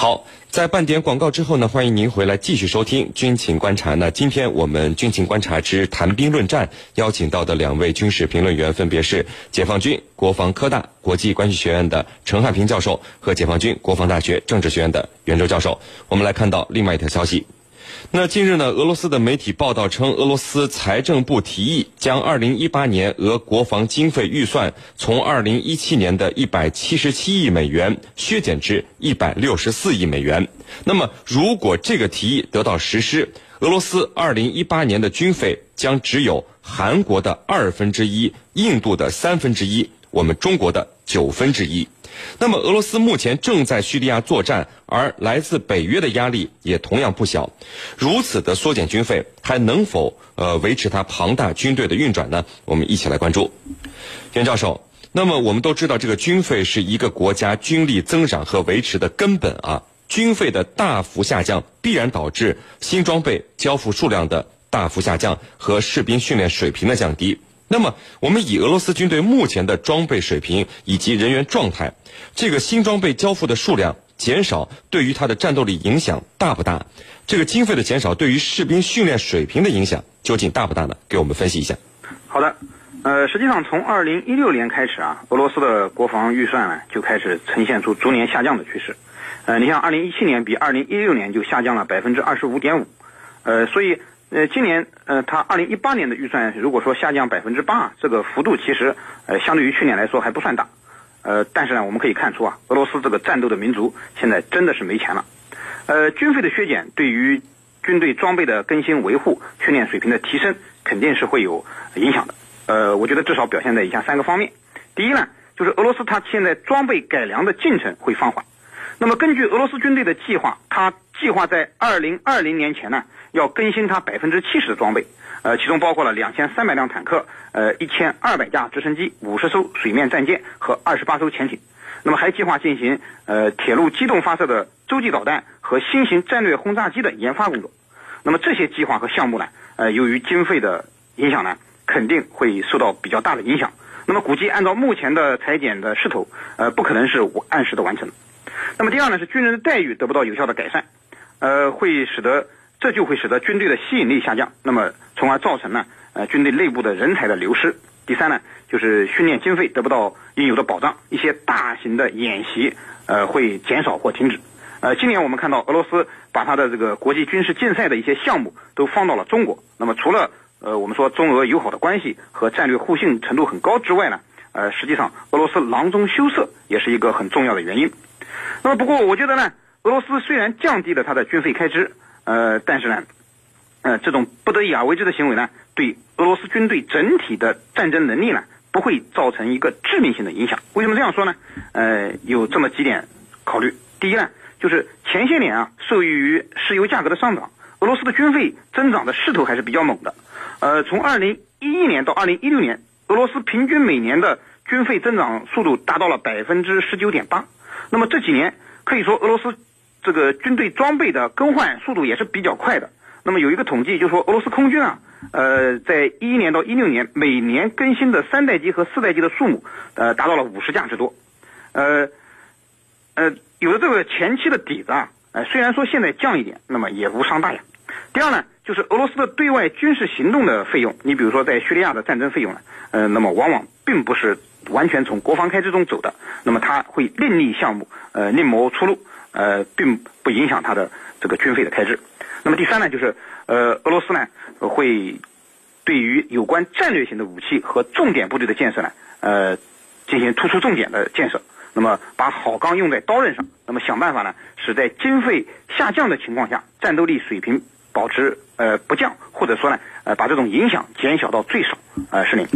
好，在半点广告之后呢，欢迎您回来继续收听军情观察。那今天我们军情观察之谈兵论战邀请到的两位军事评论员分别是解放军国防科大国际关系学院的陈汉平教授和解放军国防大学政治学院的袁周教授。我们来看到另外一条消息。那近日呢，俄罗斯的媒体报道称，俄罗斯财政部提议将2018年俄国防经费预算从2017年的177亿美元削减至164亿美元。那么，如果这个提议得到实施，俄罗斯2018年的军费将只有韩国的二分之一、印度的三分之一、我们中国的九分之一。那么，俄罗斯目前正在叙利亚作战，而来自北约的压力也同样不小。如此的缩减军费，还能否呃维持它庞大军队的运转呢？我们一起来关注。袁教授，那么我们都知道，这个军费是一个国家军力增长和维持的根本啊。军费的大幅下降，必然导致新装备交付数量的大幅下降和士兵训练水平的降低。那么，我们以俄罗斯军队目前的装备水平以及人员状态，这个新装备交付的数量减少，对于它的战斗力影响大不大？这个经费的减少对于士兵训练水平的影响究竟大不大呢？给我们分析一下。好的，呃，实际上从二零一六年开始啊，俄罗斯的国防预算呢就开始呈现出逐年下降的趋势。呃，你像二零一七年比二零一六年就下降了百分之二十五点五，呃，所以。呃，今年呃，它二零一八年的预算如果说下降百分之八，这个幅度其实呃，相对于去年来说还不算大，呃，但是呢，我们可以看出啊，俄罗斯这个战斗的民族现在真的是没钱了，呃，军费的削减对于军队装备的更新维护、训练水平的提升肯定是会有影响的，呃，我觉得至少表现在以下三个方面，第一呢，就是俄罗斯它现在装备改良的进程会放缓，那么根据俄罗斯军队的计划，它计划在二零二零年前呢。要更新它百分之七十的装备，呃，其中包括了两千三百辆坦克，呃，一千二百架直升机，五十艘水面战舰和二十八艘潜艇。那么还计划进行呃铁路机动发射的洲际导弹和新型战略轰炸机的研发工作。那么这些计划和项目呢，呃，由于经费的影响呢，肯定会受到比较大的影响。那么估计按照目前的裁减的势头，呃，不可能是按时的完成。那么第二呢，是军人的待遇得不到有效的改善，呃，会使得。这就会使得军队的吸引力下降，那么从而造成呢，呃，军队内部的人才的流失。第三呢，就是训练经费得不到应有的保障，一些大型的演习，呃，会减少或停止。呃，今年我们看到俄罗斯把它的这个国际军事竞赛的一些项目都放到了中国。那么除了呃，我们说中俄友好的关系和战略互信程度很高之外呢，呃，实际上俄罗斯囊中羞涩也是一个很重要的原因。那么不过我觉得呢，俄罗斯虽然降低了它的军费开支。呃，但是呢，呃，这种不得已而为之的行为呢，对俄罗斯军队整体的战争能力呢，不会造成一个致命性的影响。为什么这样说呢？呃，有这么几点考虑。第一呢，就是前些年啊，受益于石油价格的上涨，俄罗斯的军费增长的势头还是比较猛的。呃，从二零一一年到二零一六年，俄罗斯平均每年的军费增长速度达到了百分之十九点八。那么这几年可以说俄罗斯。这个军队装备的更换速度也是比较快的。那么有一个统计，就是说俄罗斯空军啊，呃，在一一年到一六年，每年更新的三代机和四代机的数目，呃，达到了五十架之多。呃，呃，有了这个前期的底子啊，呃，虽然说现在降一点，那么也无伤大雅。第二呢，就是俄罗斯的对外军事行动的费用，你比如说在叙利亚的战争费用呢，呃，那么往往并不是完全从国防开支中走的，那么他会另立项目，呃，另谋出路。呃，并不影响他的这个军费的开支。那么第三呢，就是呃，俄罗斯呢会对于有关战略性的武器和重点部队的建设呢，呃，进行突出重点的建设。那么把好钢用在刀刃上，那么想办法呢，使在经费下降的情况下，战斗力水平保持呃不降，或者说呢，呃，把这种影响减小到最少。呃，是您。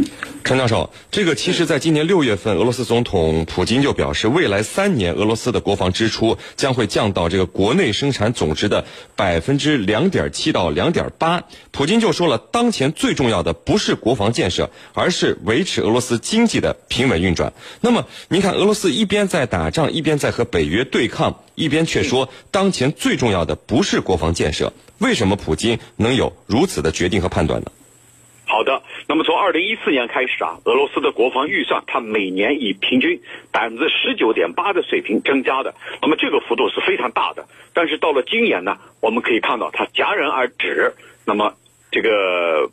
陈教授，这个其实，在今年六月份，俄罗斯总统普京就表示，未来三年俄罗斯的国防支出将会降到这个国内生产总值的百分之两点七到两点八。普京就说了，当前最重要的不是国防建设，而是维持俄罗斯经济的平稳运转。那么，您看，俄罗斯一边在打仗，一边在和北约对抗，一边却说当前最重要的不是国防建设，为什么普京能有如此的决定和判断呢？好的，那么从二零一四年开始啊，俄罗斯的国防预算它每年以平均百分之十九点八的水平增加的，那么这个幅度是非常大的。但是到了今年呢，我们可以看到它戛然而止，那么这个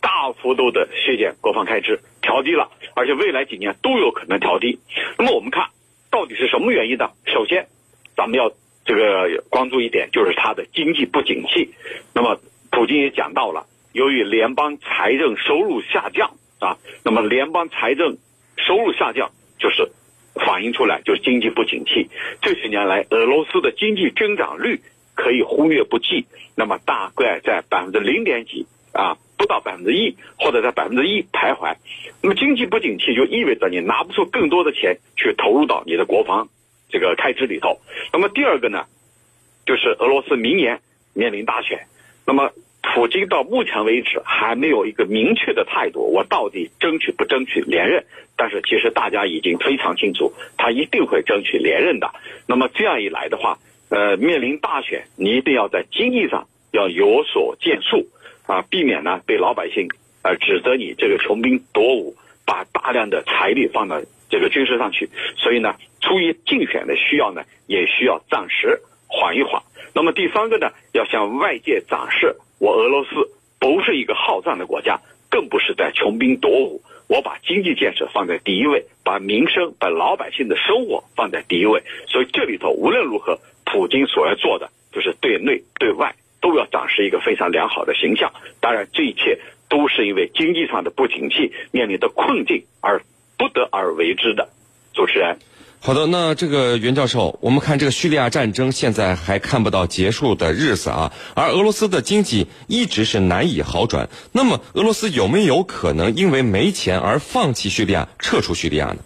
大幅度的削减国防开支，调低了，而且未来几年都有可能调低。那么我们看到底是什么原因呢？首先，咱们要这个关注一点，就是它的经济不景气。那么普京也讲到了。由于联邦财政收入下降啊，那么联邦财政收入下降就是反映出来就是经济不景气。这些年来，俄罗斯的经济增长率可以忽略不计，那么大概在百分之零点几啊，不到百分之一，或者在百分之一徘徊。那么经济不景气就意味着你拿不出更多的钱去投入到你的国防这个开支里头。那么第二个呢，就是俄罗斯明年面临大选，那么。普京到目前为止还没有一个明确的态度，我到底争取不争取连任？但是其实大家已经非常清楚，他一定会争取连任的。那么这样一来的话，呃，面临大选，你一定要在经济上要有所建树啊，避免呢被老百姓呃指责你这个穷兵黩武，把大量的财力放到这个军事上去。所以呢，出于竞选的需要呢，也需要暂时缓一缓。那么第三个呢，要向外界展示。我俄罗斯不是一个好战的国家，更不是在穷兵黩武。我把经济建设放在第一位，把民生、把老百姓的生活放在第一位。所以这里头无论如何，普京所要做的就是对内对外都要展示一个非常良好的形象。当然，这一切都是因为经济上的不景气面临的困境而不得而为之的。主持人。好的，那这个袁教授，我们看这个叙利亚战争现在还看不到结束的日子啊，而俄罗斯的经济一直是难以好转。那么，俄罗斯有没有可能因为没钱而放弃叙利亚、撤出叙利亚呢？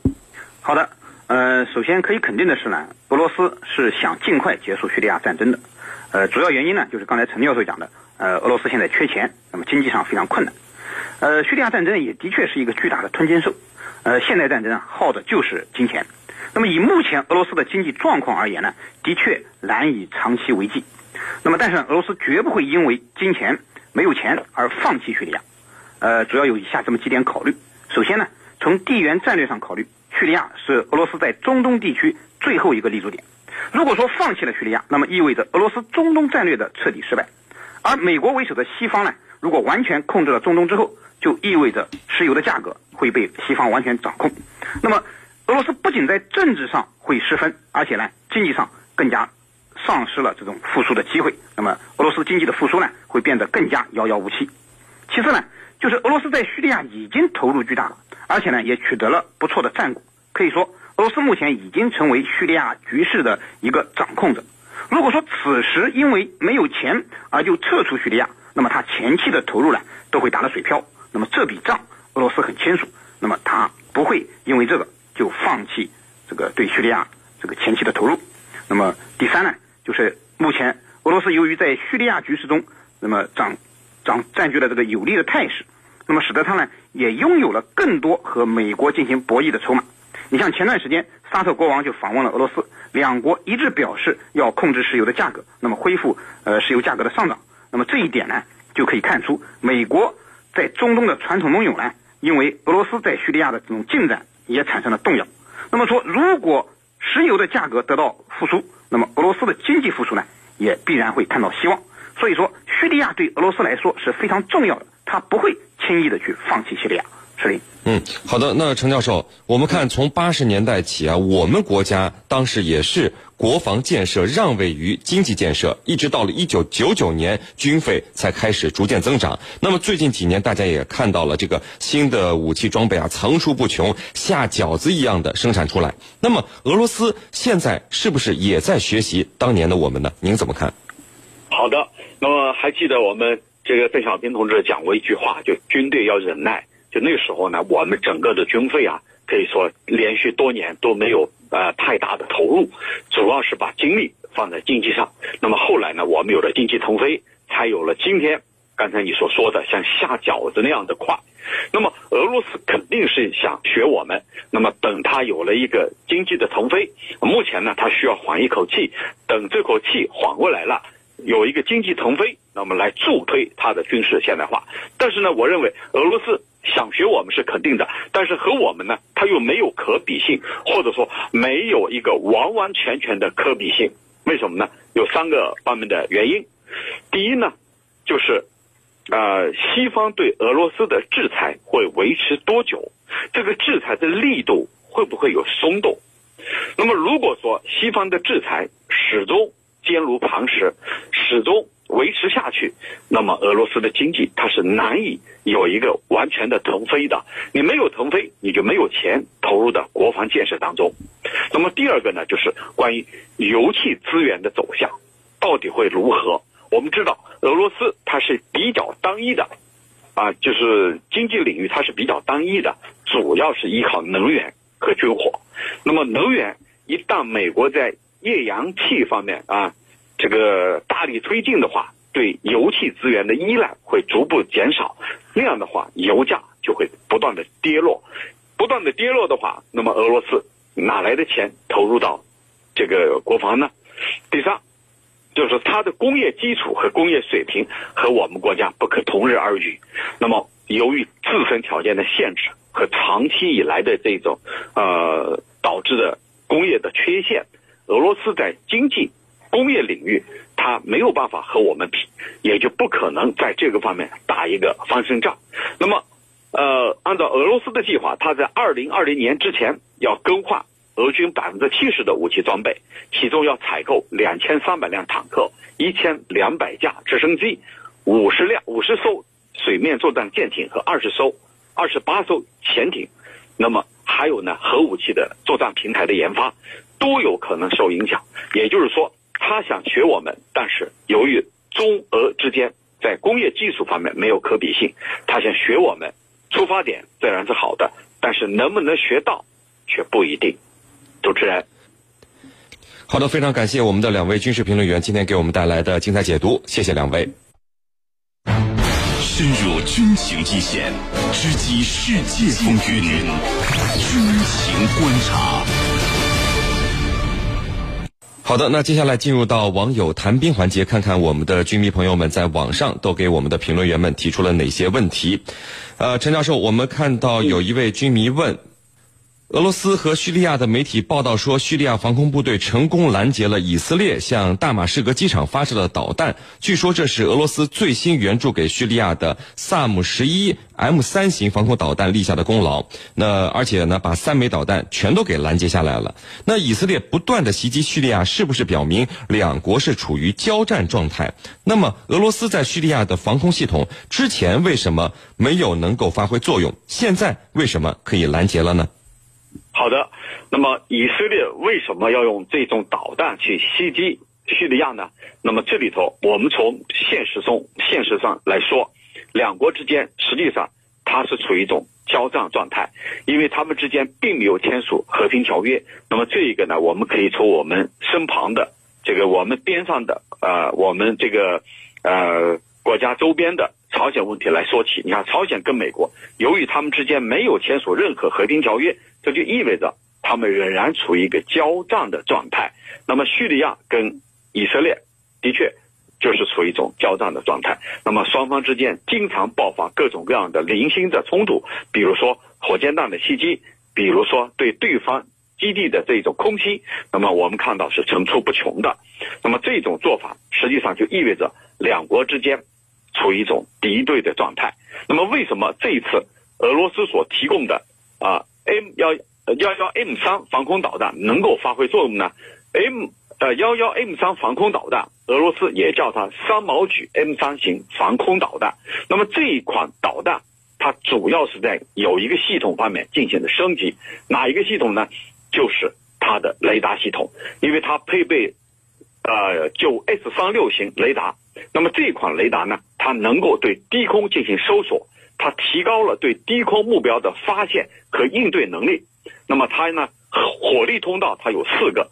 好的，呃，首先可以肯定的是呢，俄罗斯是想尽快结束叙利亚战争的。呃，主要原因呢，就是刚才陈教授讲的，呃，俄罗斯现在缺钱，那么经济上非常困难。呃，叙利亚战争也的确是一个巨大的吞金兽。呃，现代战争啊，耗的就是金钱。那么以目前俄罗斯的经济状况而言呢，的确难以长期为继。那么但是俄罗斯绝不会因为金钱没有钱而放弃叙利亚。呃，主要有以下这么几点考虑。首先呢，从地缘战略上考虑，叙利亚是俄罗斯在中东地区最后一个立足点。如果说放弃了叙利亚，那么意味着俄罗斯中东战略的彻底失败。而美国为首的西方呢，如果完全控制了中东之后，就意味着石油的价格会被西方完全掌控。那么。俄罗斯不仅在政治上会失分，而且呢，经济上更加丧失了这种复苏的机会。那么，俄罗斯经济的复苏呢，会变得更加遥遥无期。其次呢，就是俄罗斯在叙利亚已经投入巨大了，而且呢，也取得了不错的战果。可以说，俄罗斯目前已经成为叙利亚局势的一个掌控者。如果说此时因为没有钱而就撤出叙利亚，那么他前期的投入呢，都会打了水漂。那么这笔账，俄罗斯很清楚。那么他不会因为这个。就放弃这个对叙利亚这个前期的投入。那么第三呢，就是目前俄罗斯由于在叙利亚局势中，那么掌掌占据了这个有利的态势，那么使得他呢也拥有了更多和美国进行博弈的筹码。你像前段时间沙特国王就访问了俄罗斯，两国一致表示要控制石油的价格，那么恢复呃石油价格的上涨。那么这一点呢，就可以看出美国在中东的传统盟友呢，因为俄罗斯在叙利亚的这种进展。也产生了动摇。那么说，如果石油的价格得到复苏，那么俄罗斯的经济复苏呢，也必然会看到希望。所以说，叙利亚对俄罗斯来说是非常重要的，他不会轻易的去放弃叙利亚。是的。嗯，好的。那陈教授，我们看从八十年代起啊，我们国家当时也是。国防建设让位于经济建设，一直到了一九九九年，军费才开始逐渐增长。那么最近几年，大家也看到了这个新的武器装备啊，层出不穷，下饺子一样的生产出来。那么俄罗斯现在是不是也在学习当年的我们呢？您怎么看？好的，那么还记得我们这个邓小平同志讲过一句话，就军队要忍耐。就那时候呢，我们整个的军费啊，可以说连续多年都没有。呃，太大的投入，主要是把精力放在经济上。那么后来呢，我们有了经济腾飞，才有了今天刚才你所说的像下饺子那样的快。那么俄罗斯肯定是想学我们。那么等他有了一个经济的腾飞，目前呢，他需要缓一口气。等这口气缓过来了，有一个经济腾飞，那么来助推它的军事现代化。但是呢，我认为俄罗斯想学我们是肯定的，但是和我们呢，它又没有可比性，或者说没有一个完完全全的可比性。为什么呢？有三个方面的原因。第一呢，就是呃，西方对俄罗斯的制裁会维持多久？这个制裁的力度会不会有松动？那么如果说西方的制裁始终坚如磐石，始终维持下去，那么俄罗斯的经济它是难以有一个完全的腾飞的。你没有腾飞，你就没有钱投入到国防建设当中。那么第二个呢，就是关于油气资源的走向，到底会如何？我们知道俄罗斯它是比较单一的，啊，就是经济领域它是比较单一的，主要是依靠能源和军火。那么能源一旦美国在页岩气方面啊，这个大力推进的话，对油气资源的依赖会逐步减少，那样的话，油价就会不断的跌落，不断的跌落的话，那么俄罗斯哪来的钱投入到这个国防呢？第三，就是它的工业基础和工业水平和我们国家不可同日而语。那么由于自身条件的限制和长期以来的这种呃导致的工业的缺陷。俄罗斯在经济、工业领域，它没有办法和我们比，也就不可能在这个方面打一个翻身仗。那么，呃，按照俄罗斯的计划，它在二零二零年之前要更换俄军百分之七十的武器装备，其中要采购两千三百辆坦克、一千两百架直升机、五十辆五十艘水面作战舰艇和二十艘、二十八艘潜艇。那么还有呢，核武器的作战平台的研发。都有可能受影响，也就是说，他想学我们，但是由于中俄之间在工业技术方面没有可比性，他想学我们，出发点自然是好的，但是能不能学到，却不一定。主持人，好的，非常感谢我们的两位军事评论员今天给我们带来的精彩解读，谢谢两位。深入军情一线，直击世界风云，军情观察。好的，那接下来进入到网友谈兵环节，看看我们的军迷朋友们在网上都给我们的评论员们提出了哪些问题。呃，陈教授，我们看到有一位军迷问。俄罗斯和叙利亚的媒体报道说，叙利亚防空部队成功拦截了以色列向大马士革机场发射的导弹。据说这是俄罗斯最新援助给叙利亚的萨姆十一 M 三型防空导弹立下的功劳。那而且呢，把三枚导弹全都给拦截下来了。那以色列不断的袭击叙利亚，是不是表明两国是处于交战状态？那么俄罗斯在叙利亚的防空系统之前为什么没有能够发挥作用？现在为什么可以拦截了呢？好的，那么以色列为什么要用这种导弹去袭击叙利亚呢？那么这里头，我们从现实中、现实上来说，两国之间实际上它是处于一种交战状态，因为他们之间并没有签署和平条约。那么这一个呢，我们可以从我们身旁的这个我们边上的呃，我们这个呃国家周边的朝鲜问题来说起。你看，朝鲜跟美国，由于他们之间没有签署任何和平条约。这就意味着他们仍然处于一个交战的状态。那么叙利亚跟以色列的确就是处于一种交战的状态。那么双方之间经常爆发各种各样的零星的冲突，比如说火箭弹的袭击，比如说对对方基地的这种空袭。那么我们看到是层出不穷的。那么这种做法实际上就意味着两国之间处于一种敌对的状态。那么为什么这一次俄罗斯所提供的啊？M 幺幺幺 M 三防空导弹能够发挥作用呢？M 呃幺幺 M 三防空导弹，俄罗斯也叫它三毛举 M 三型防空导弹。那么这一款导弹，它主要是在有一个系统方面进行的升级，哪一个系统呢？就是它的雷达系统，因为它配备呃九 S 三六型雷达。那么这款雷达呢，它能够对低空进行搜索。它提高了对低空目标的发现和应对能力。那么它呢，火力通道它有四个。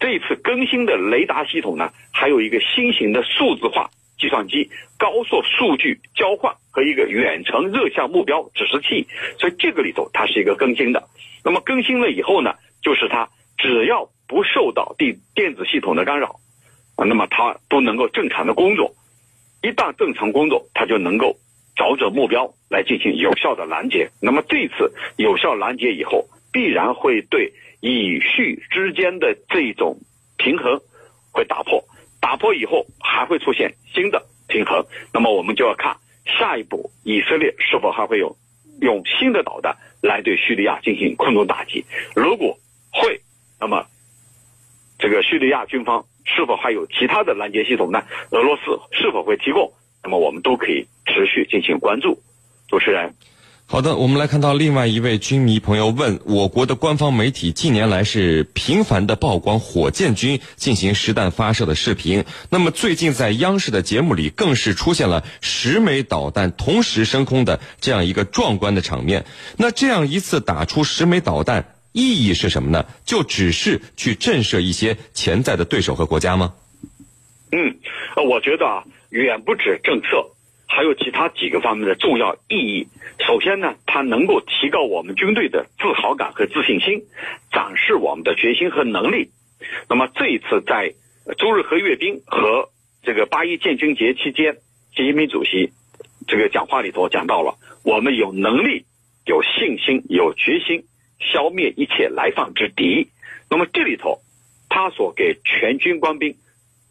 这次更新的雷达系统呢，还有一个新型的数字化计算机、高速数据交换和一个远程热像目标指示器。所以这个里头它是一个更新的。那么更新了以后呢，就是它只要不受到电电子系统的干扰，那么他都能够正常的工作。一旦正常工作，他就能够找准目标来进行有效的拦截。那么这次有效拦截以后，必然会对乙叙之间的这种平衡会打破，打破以后还会出现新的平衡。那么我们就要看下一步以色列是否还会有用新的导弹来对叙利亚进行空中打击。如果会，那么这个叙利亚军方。是否还有其他的拦截系统呢？俄罗斯是否会提供？那么我们都可以持续进行关注。主持人，好的，我们来看到另外一位军迷朋友问：我国的官方媒体近年来是频繁的曝光火箭军进行实弹发射的视频，那么最近在央视的节目里更是出现了十枚导弹同时升空的这样一个壮观的场面。那这样一次打出十枚导弹。意义是什么呢？就只是去震慑一些潜在的对手和国家吗？嗯，呃我觉得啊，远不止政策，还有其他几个方面的重要意义。首先呢，它能够提高我们军队的自豪感和自信心，展示我们的决心和能力。那么这一次在周日和阅兵和这个八一建军节期间，习近平主席这个讲话里头讲到了，我们有能力、有信心、有决心。消灭一切来犯之敌。那么这里头，他所给全军官兵，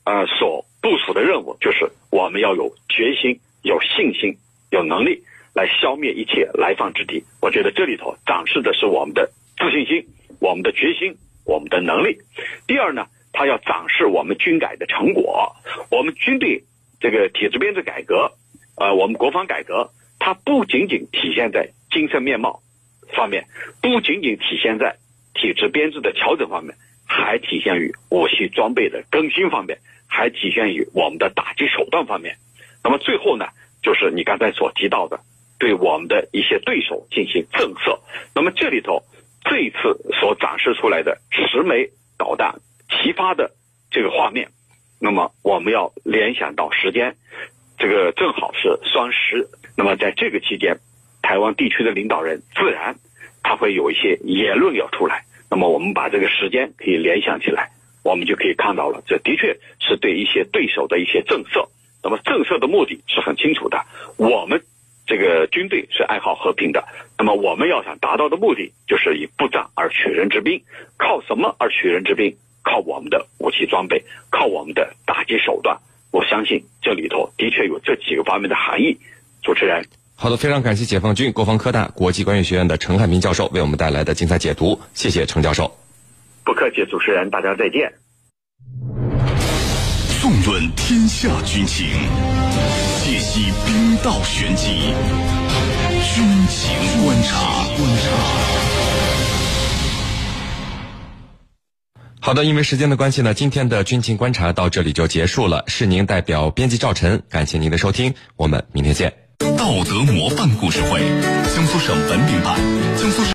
呃，所部署的任务就是，我们要有决心、有信心、有能力来消灭一切来犯之敌。我觉得这里头展示的是我们的自信心、我们的决心、我们的能力。第二呢，他要展示我们军改的成果。我们军队这个体制编制改革，呃，我们国防改革，它不仅仅体现在精神面貌。方面不仅仅体现在体制编制的调整方面，还体现于武器装备的更新方面，还体现于我们的打击手段方面。那么最后呢，就是你刚才所提到的，对我们的一些对手进行震慑。那么这里头这一次所展示出来的十枚导弹齐发的这个画面，那么我们要联想到时间，这个正好是双十。那么在这个期间。台湾地区的领导人自然他会有一些言论要出来，那么我们把这个时间可以联想起来，我们就可以看到了，这的确是对一些对手的一些震慑。那么震慑的目的是很清楚的，我们这个军队是爱好和平的，那么我们要想达到的目的就是以不战而取人之兵，靠什么而取人之兵？靠我们的武器装备，靠我们的打击手段。我相信这里头的确有这几个方面的含义。主持人。好的，非常感谢解放军国防科大国际关系学院的陈汉民教授为我们带来的精彩解读，谢谢陈教授。不客气，主持人，大家再见。纵论天下军情，解析兵道玄机，军情观察。观察。好的，因为时间的关系呢，今天的军情观察到这里就结束了。是您代表编辑赵晨，感谢您的收听，我们明天见。道德模范故事会，江苏省文明版，江苏省。